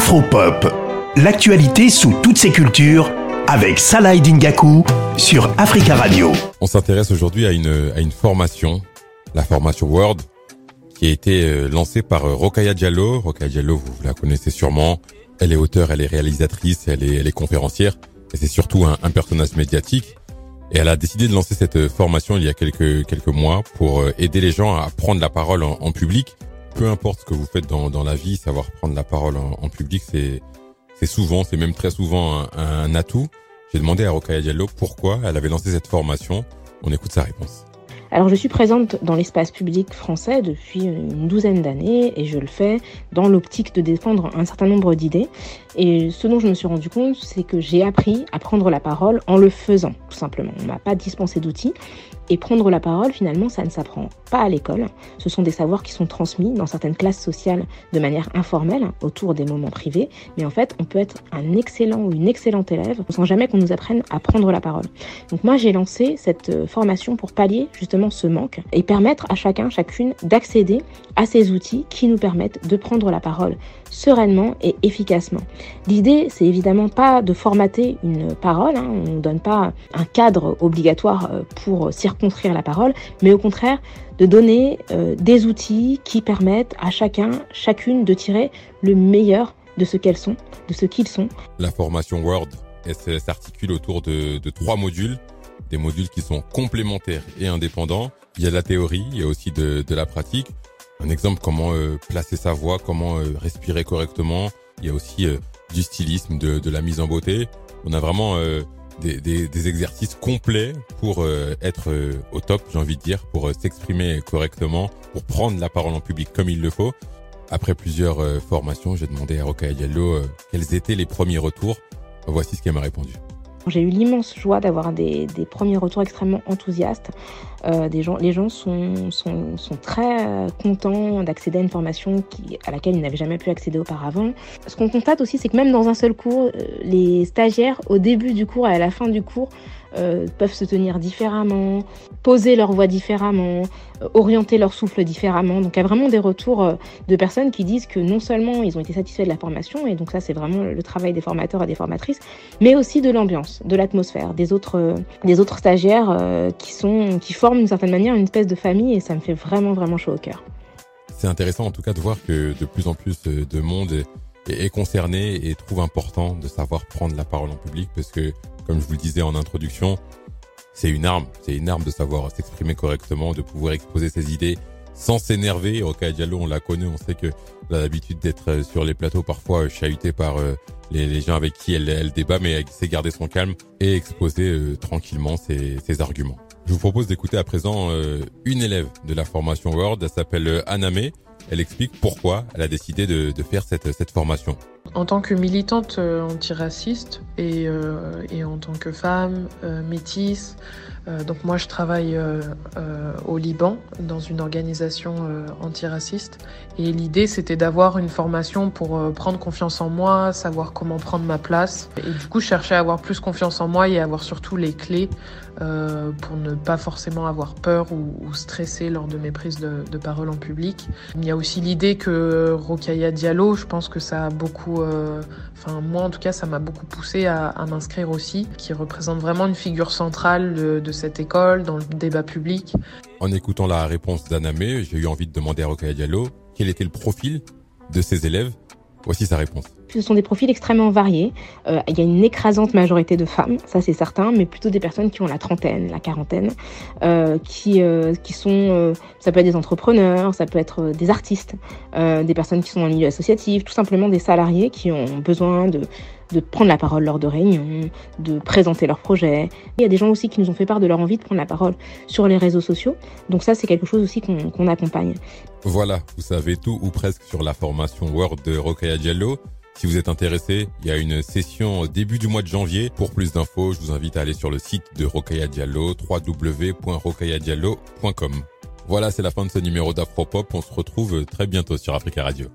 Afropop, l'actualité sous toutes ses cultures avec Salah Dingaku sur Africa Radio. On s'intéresse aujourd'hui à une, à une formation, la formation Word, qui a été euh, lancée par euh, Rokaya Diallo. Rokaya Diallo, vous la connaissez sûrement. Elle est auteure, elle est réalisatrice, elle est, elle est conférencière. Et c'est surtout un, un personnage médiatique. Et elle a décidé de lancer cette formation il y a quelques, quelques mois pour euh, aider les gens à prendre la parole en public. Peu importe ce que vous faites dans, dans la vie, savoir prendre la parole en, public, c'est, souvent, c'est même très souvent un, un atout. J'ai demandé à Rokaya Diallo pourquoi elle avait lancé cette formation. On écoute sa réponse. Alors je suis présente dans l'espace public français depuis une douzaine d'années et je le fais dans l'optique de défendre un certain nombre d'idées. Et ce dont je me suis rendu compte, c'est que j'ai appris à prendre la parole en le faisant, tout simplement. On m'a pas dispensé d'outils. Et prendre la parole, finalement, ça ne s'apprend pas à l'école. Ce sont des savoirs qui sont transmis dans certaines classes sociales de manière informelle, autour des moments privés. Mais en fait, on peut être un excellent ou une excellente élève sans jamais qu'on nous apprenne à prendre la parole. Donc moi, j'ai lancé cette formation pour pallier justement ce manque et permettre à chacun, chacune d'accéder à ces outils qui nous permettent de prendre la parole sereinement et efficacement. L'idée, c'est évidemment pas de formater une parole, hein, on ne donne pas un cadre obligatoire pour circonscrire la parole, mais au contraire de donner euh, des outils qui permettent à chacun, chacune de tirer le meilleur de ce qu'elles sont, de ce qu'ils sont. La formation Word s'articule autour de trois modules, des modules qui sont complémentaires et indépendants. Il y a de la théorie, il y a aussi de, de la pratique. Un exemple, comment euh, placer sa voix, comment euh, respirer correctement. Il y a aussi euh, du stylisme, de, de, la mise en beauté. On a vraiment des, des, des, exercices complets pour être au top, j'ai envie de dire, pour s'exprimer correctement, pour prendre la parole en public comme il le faut. Après plusieurs formations, j'ai demandé à Roca Diallo quels étaient les premiers retours. Voici ce qu'elle m'a répondu. J'ai eu l'immense joie d'avoir des, premiers retours extrêmement enthousiastes. Euh, les gens sont, très contents d'accéder à une formation à laquelle ils n'avaient jamais pu accéder auparavant. Ce qu'on constate aussi, c'est que même dans un seul cours, euh, les stagiaires, au début du cours et à la fin du cours, euh, peuvent se tenir différemment, poser leur voix différemment, euh, orienter leur souffle différemment. Donc il y a vraiment des retours euh, de personnes qui disent que non seulement ils ont été satisfaits de la formation, et donc ça c'est vraiment le travail des formateurs et des formatrices, mais aussi de l'ambiance, de l'atmosphère, des autres, des autres stagiaires qui, sont, qui forment d'une certaine manière une espèce de famille, et ça me fait vraiment vraiment chaud au cœur. C'est intéressant en tout cas de voir que de plus en plus de monde est concerné et trouve important de savoir prendre la parole en public parce que comme je vous le disais en introduction, c'est une arme. C'est une arme de savoir s'exprimer correctement, de pouvoir exposer ses idées sans s'énerver. Roca Diallo, on la connaît, on sait que elle a l'habitude d'être euh, sur les plateaux parfois chahutée par euh, les, gens avec qui elle, elle débat, mais elle sait garder son calme et exposer euh, tranquillement ses, ses, arguments. Je vous propose d'écouter à présent une élève de la formation Word. Elle s'appelle Aname. Elle explique pourquoi elle a décidé de, faire cette formation. En tant que militante euh, antiraciste et, euh, et en tant que femme euh, métisse, donc moi je travaille au Liban dans une organisation antiraciste et l'idée c'était d'avoir une formation pour prendre confiance en moi, savoir comment prendre ma place et du coup chercher à avoir plus confiance en moi et avoir surtout les clés pour ne pas forcément avoir peur ou, stresser lors de mes prises de, de, parole en public. Il y a aussi l'idée que Rokaya Diallo, je pense que ça a beaucoup euh, moi en tout cas ça m'a beaucoup poussé à, m'inscrire aussi, qui représente vraiment une figure centrale de, cette école dans le débat public. En écoutant la réponse d'Anamé, j'ai eu envie de demander à Rokaya Diallo quel était le profil de ses élèves. Voici sa réponse. Ce sont des profils extrêmement variés. Euh, il y a une écrasante majorité de femmes, ça c'est certain, mais plutôt des personnes qui ont la trentaine, la quarantaine, euh, qui, euh, qui sont, ça peut être des entrepreneurs, ça peut être des artistes, des personnes qui sont dans milieu associatif, tout simplement des salariés qui ont besoin de, de prendre la parole lors de réunions, de présenter leurs projets. Il y a des gens aussi qui nous ont fait part de leur envie de prendre la parole sur les réseaux sociaux. Donc ça, c'est quelque chose aussi qu'on qu accompagne. Voilà, vous savez tout ou presque sur la formation Word de Rokaya Diallo. Si vous êtes intéressé, il y a une session début du mois de janvier. Pour plus d'infos, je vous invite à aller sur le site de Rokaya Diallo, www.rokayadiallo.com. Voilà, c'est la fin de ce numéro d'Afropop. On se retrouve très bientôt sur Africa Radio.